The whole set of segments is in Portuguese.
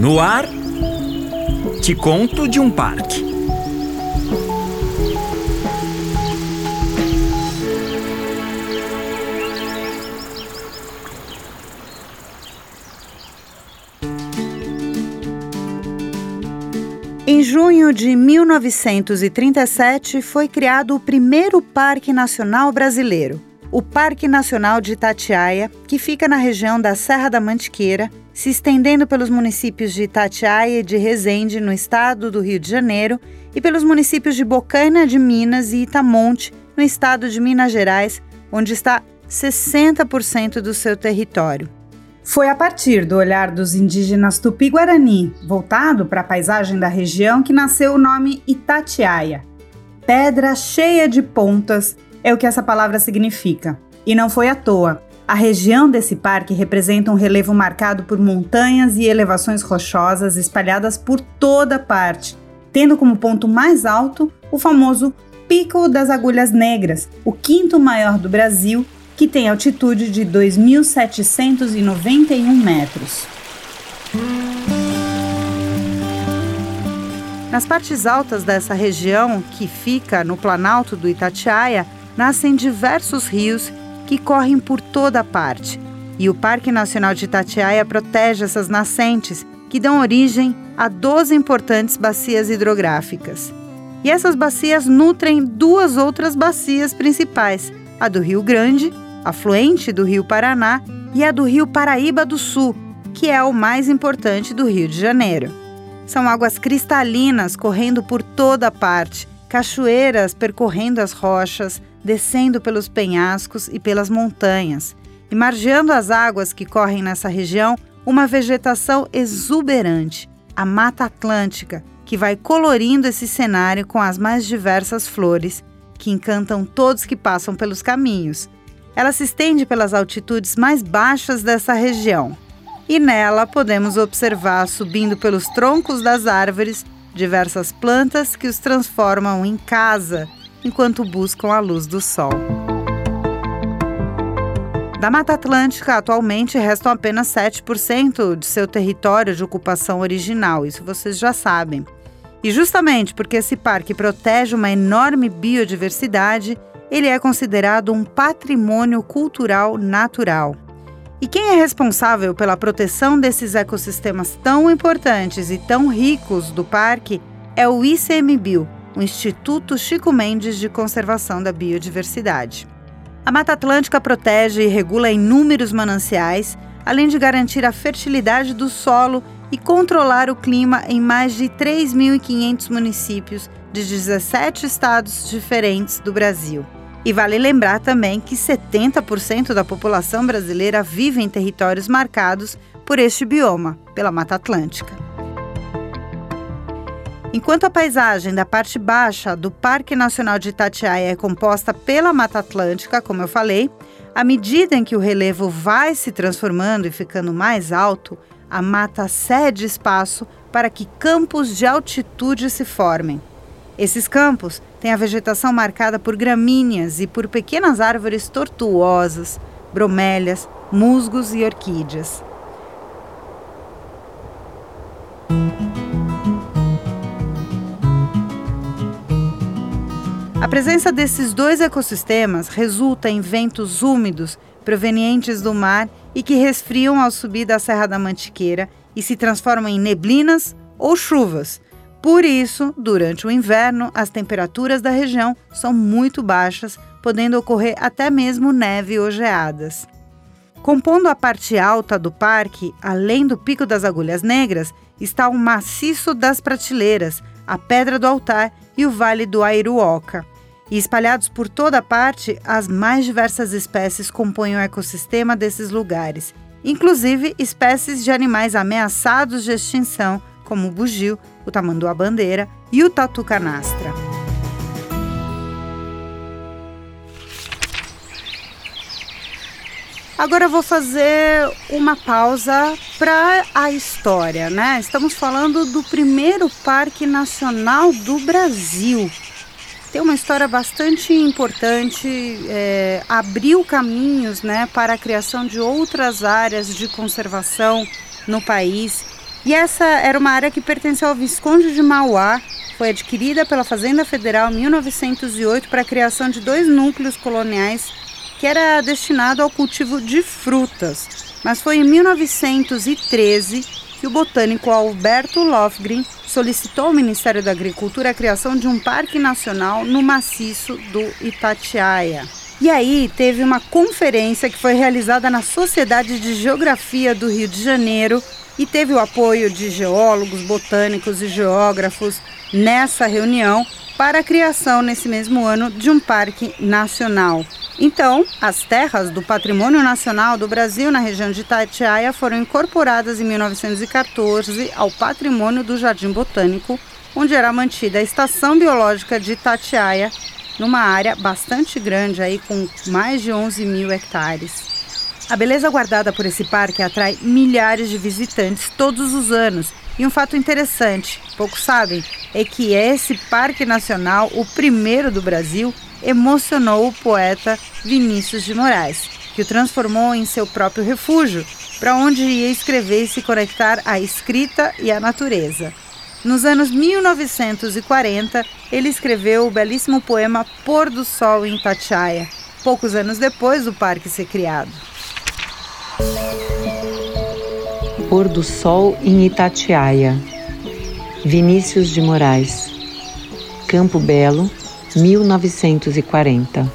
No ar, te conto de um parque. Em junho de 1937 foi criado o primeiro Parque Nacional Brasileiro, o Parque Nacional de Itatiaia, que fica na região da Serra da Mantiqueira, se estendendo pelos municípios de Itatiaia e de Resende, no estado do Rio de Janeiro, e pelos municípios de Bocaina de Minas e Itamonte, no estado de Minas Gerais, onde está 60% do seu território. Foi a partir do olhar dos indígenas Tupi-Guarani, voltado para a paisagem da região, que nasceu o nome Itatiaia. Pedra cheia de pontas é o que essa palavra significa. E não foi à toa. A região desse parque representa um relevo marcado por montanhas e elevações rochosas espalhadas por toda parte, tendo como ponto mais alto o famoso Pico das Agulhas Negras, o quinto maior do Brasil que tem altitude de 2.791 metros. Nas partes altas dessa região, que fica no planalto do Itatiaia, nascem diversos rios que correm por toda parte. E o Parque Nacional de Itatiaia protege essas nascentes, que dão origem a 12 importantes bacias hidrográficas. E essas bacias nutrem duas outras bacias principais, a do Rio Grande afluente do Rio Paraná, e a do Rio Paraíba do Sul, que é o mais importante do Rio de Janeiro. São águas cristalinas correndo por toda parte, cachoeiras percorrendo as rochas, descendo pelos penhascos e pelas montanhas, e margeando as águas que correm nessa região, uma vegetação exuberante, a Mata Atlântica, que vai colorindo esse cenário com as mais diversas flores que encantam todos que passam pelos caminhos ela se estende pelas altitudes mais baixas dessa região. E nela podemos observar, subindo pelos troncos das árvores, diversas plantas que os transformam em casa enquanto buscam a luz do sol. Da Mata Atlântica, atualmente restam apenas 7% de seu território de ocupação original, isso vocês já sabem. E justamente porque esse parque protege uma enorme biodiversidade, ele é considerado um patrimônio cultural natural. E quem é responsável pela proteção desses ecossistemas tão importantes e tão ricos do parque é o ICMBio, o Instituto Chico Mendes de Conservação da Biodiversidade. A Mata Atlântica protege e regula inúmeros mananciais, além de garantir a fertilidade do solo e controlar o clima em mais de 3.500 municípios de 17 estados diferentes do Brasil. E vale lembrar também que 70% da população brasileira vive em territórios marcados por este bioma, pela Mata Atlântica. Enquanto a paisagem da parte baixa do Parque Nacional de Itatiaia é composta pela Mata Atlântica, como eu falei, à medida em que o relevo vai se transformando e ficando mais alto, a mata cede espaço para que campos de altitude se formem. Esses campos têm a vegetação marcada por gramíneas e por pequenas árvores tortuosas, bromélias, musgos e orquídeas. A presença desses dois ecossistemas resulta em ventos úmidos provenientes do mar e que resfriam ao subir da Serra da Mantiqueira e se transformam em neblinas ou chuvas, por isso, durante o inverno, as temperaturas da região são muito baixas, podendo ocorrer até mesmo neve ou geadas. Compondo a parte alta do parque, além do Pico das Agulhas Negras, está o Maciço das Prateleiras, a Pedra do Altar e o Vale do Airuoca. E espalhados por toda parte, as mais diversas espécies compõem o ecossistema desses lugares, inclusive espécies de animais ameaçados de extinção, como o bugio, o tamanduá-bandeira e o tatu-canastra. Agora eu vou fazer uma pausa para a história, né? Estamos falando do primeiro parque nacional do Brasil. Tem uma história bastante importante, é, abriu caminhos né, para a criação de outras áreas de conservação no país E essa era uma área que pertenceu ao Visconde de Mauá, foi adquirida pela Fazenda Federal em 1908 para a criação de dois núcleos coloniais que era destinado ao cultivo de frutas. Mas foi em 1913 que o botânico Alberto Lofgren solicitou ao Ministério da Agricultura a criação de um parque nacional no maciço do Itatiaia. E aí teve uma conferência que foi realizada na Sociedade de Geografia do Rio de Janeiro e teve o apoio de geólogos, botânicos e geógrafos nessa reunião para a criação nesse mesmo ano de um parque nacional. Então, as terras do Patrimônio Nacional do Brasil na região de Itatiaia foram incorporadas em 1914 ao patrimônio do Jardim Botânico, onde era mantida a Estação Biológica de Itatiaia, numa área bastante grande, aí com mais de 11 mil hectares. A beleza guardada por esse parque atrai milhares de visitantes todos os anos. E um fato interessante, poucos sabem, é que esse parque nacional, o primeiro do Brasil, emocionou o poeta Vinícius de Moraes, que o transformou em seu próprio refúgio, para onde ia escrever e se conectar à escrita e à natureza. Nos anos 1940, ele escreveu o belíssimo poema Pôr do Sol em Itatiaia, poucos anos depois do parque ser criado. Pôr do Sol em Itatiaia, Vinícius de Moraes, Campo Belo, 1940.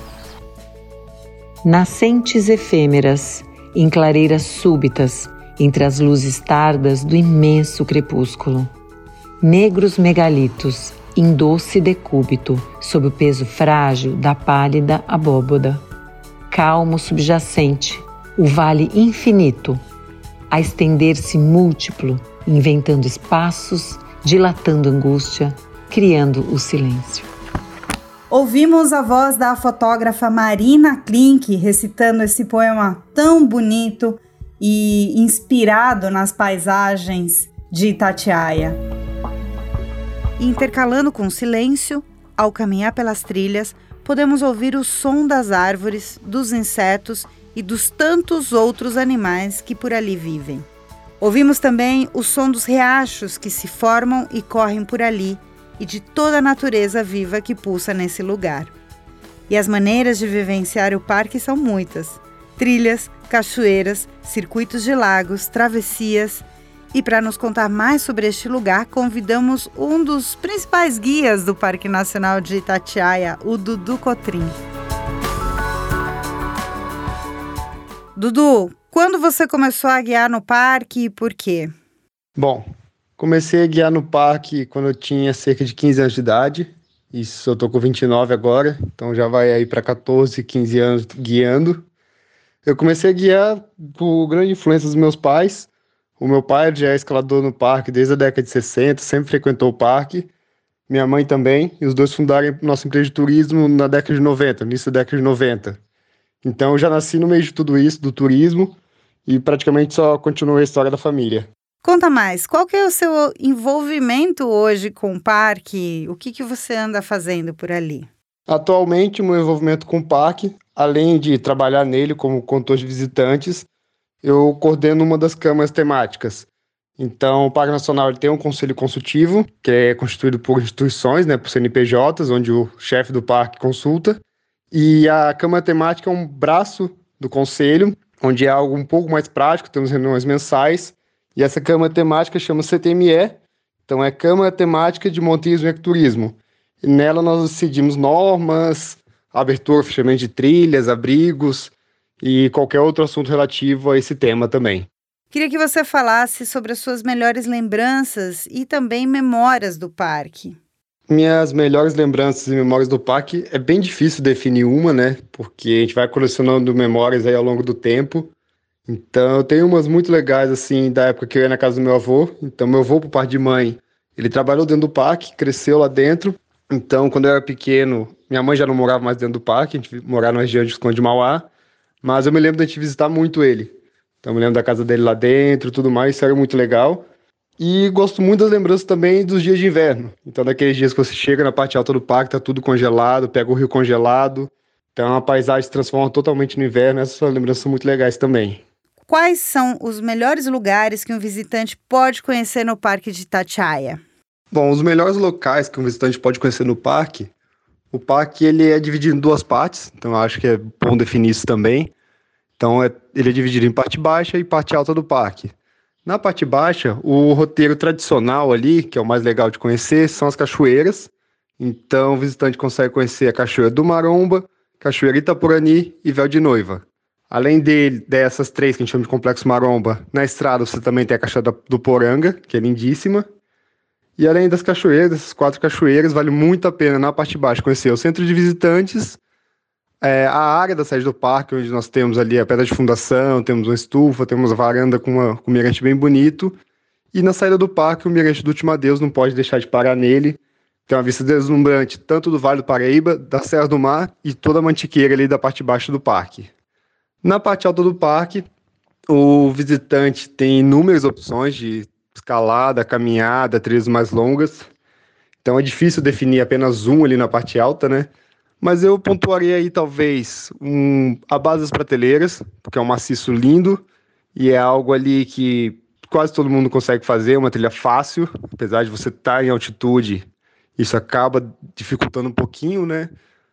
Nascentes efêmeras, em clareiras súbitas, entre as luzes tardas do imenso crepúsculo negros megalitos em doce decúbito, sob o peso frágil da pálida abóboda. Calmo subjacente, o vale infinito, a estender-se múltiplo, inventando espaços, dilatando angústia, criando o silêncio. Ouvimos a voz da fotógrafa Marina Klink recitando esse poema tão bonito e inspirado nas paisagens de Itatiaia. Intercalando com o silêncio, ao caminhar pelas trilhas, podemos ouvir o som das árvores, dos insetos e dos tantos outros animais que por ali vivem. Ouvimos também o som dos riachos que se formam e correm por ali e de toda a natureza viva que pulsa nesse lugar. E as maneiras de vivenciar o parque são muitas: trilhas, cachoeiras, circuitos de lagos, travessias e para nos contar mais sobre este lugar, convidamos um dos principais guias do Parque Nacional de Itatiaia, o Dudu Cotrim. Dudu, quando você começou a guiar no parque e por quê? Bom, comecei a guiar no parque quando eu tinha cerca de 15 anos de idade. Isso eu tô com 29 agora, então já vai aí para 14, 15 anos guiando. Eu comecei a guiar por grande influência dos meus pais. O meu pai já é escalador no parque desde a década de 60, sempre frequentou o parque. Minha mãe também, e os dois fundaram nossa empresa de turismo na década de 90, início da década de 90. Então eu já nasci no meio de tudo isso, do turismo, e praticamente só continuou a história da família. Conta mais, qual que é o seu envolvimento hoje com o parque? O que, que você anda fazendo por ali? Atualmente, o meu envolvimento com o parque, além de trabalhar nele como condutor de visitantes, eu coordeno uma das câmaras temáticas. Então, o Parque Nacional tem um conselho consultivo, que é constituído por instituições, né, por CNPJs, onde o chefe do parque consulta. E a Câmara Temática é um braço do conselho, onde é algo um pouco mais prático, temos reuniões mensais. E essa Câmara Temática chama CTME, então é Câmara Temática de Montismo e Ecoturismo. E nela nós decidimos normas, abertura, fechamento de trilhas, abrigos, e qualquer outro assunto relativo a esse tema também. Queria que você falasse sobre as suas melhores lembranças e também memórias do parque. Minhas melhores lembranças e memórias do parque é bem difícil definir uma, né? Porque a gente vai colecionando memórias aí ao longo do tempo. Então, eu tenho umas muito legais, assim, da época que eu ia na casa do meu avô. Então, meu avô, por parte de mãe, ele trabalhou dentro do parque, cresceu lá dentro. Então, quando eu era pequeno, minha mãe já não morava mais dentro do parque, a gente morava na região de Esconde de Mauá. Mas eu me lembro de a gente visitar muito ele. Então eu me lembro da casa dele lá dentro tudo mais, isso era muito legal. E gosto muito das lembranças também dos dias de inverno. Então, daqueles dias que você chega na parte alta do parque, tá tudo congelado, pega o rio congelado. Então, a paisagem se transforma totalmente no inverno. Essas são lembranças muito legais também. quais são os melhores lugares que um visitante pode conhecer no Parque de Itatiaia? Bom, os melhores locais que um visitante pode conhecer no parque, o parque ele é dividido em duas partes, então eu acho que é bom definir isso também. Então é, ele é dividido em parte baixa e parte alta do parque. Na parte baixa, o roteiro tradicional ali, que é o mais legal de conhecer, são as cachoeiras. Então o visitante consegue conhecer a Cachoeira do Maromba, Cachoeira Itapurani e Véu de Noiva. Além dele, dessas três que a gente chama de Complexo Maromba, na estrada você também tem a Cachoeira do Poranga, que é lindíssima. E além das cachoeiras, dessas quatro cachoeiras, vale muito a pena na parte de baixo conhecer o centro de visitantes, é, a área da sede do parque, onde nós temos ali a pedra de fundação, temos uma estufa, temos a varanda com, uma, com um mirante bem bonito. E na saída do parque, o mirante do Último Adeus não pode deixar de parar nele. Tem uma vista deslumbrante tanto do Vale do Paraíba, da Serra do Mar e toda a mantiqueira ali da parte de baixo do parque. Na parte alta do parque, o visitante tem inúmeras opções de escalada, caminhada, trilhas mais longas. Então é difícil definir apenas um ali na parte alta, né? Mas eu pontuaria aí talvez um, a base das prateleiras, porque é um maciço lindo e é algo ali que quase todo mundo consegue fazer, uma trilha fácil, apesar de você estar em altitude, isso acaba dificultando um pouquinho, né?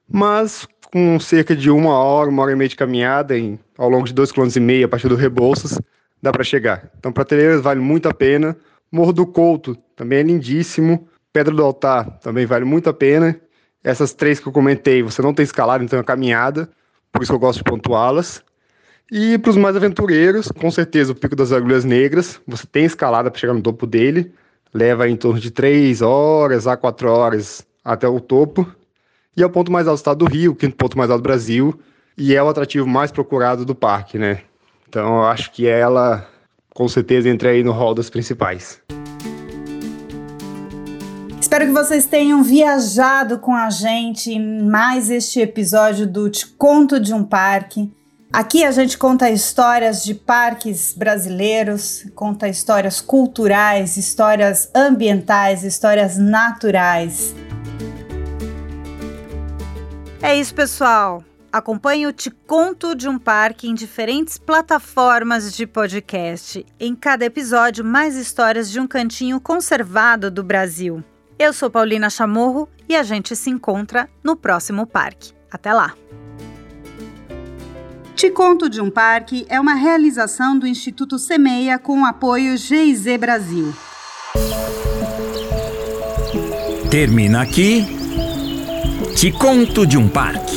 Mas com cerca de uma hora, uma hora e meia de caminhada, em, ao longo de dois quilômetros e meio, a partir do Rebouças, dá para chegar. Então, prateleiras vale muito a pena. Morro do Couto também é lindíssimo. Pedra do Altar também vale muito a pena. Essas três que eu comentei, você não tem escalado, então é caminhada, por isso eu gosto de pontuá-las. E para os mais aventureiros, com certeza o Pico das Agulhas Negras, você tem escalada para chegar no topo dele, leva em torno de 3 horas a 4 horas até o topo. E é o ponto mais alto do estado do Rio, o quinto ponto mais alto do Brasil, e é o atrativo mais procurado do parque, né? Então eu acho que ela, com certeza, entra aí no hall das principais. Espero que vocês tenham viajado com a gente em mais este episódio do Te Conto de um Parque. Aqui a gente conta histórias de parques brasileiros, conta histórias culturais, histórias ambientais, histórias naturais. É isso, pessoal. Acompanhe o Te Conto de um Parque em diferentes plataformas de podcast. Em cada episódio, mais histórias de um cantinho conservado do Brasil. Eu sou Paulina Chamorro e a gente se encontra no próximo parque. Até lá! Te Conto de um Parque é uma realização do Instituto Semeia com o apoio GIZ Brasil. Termina aqui te conto de um parque.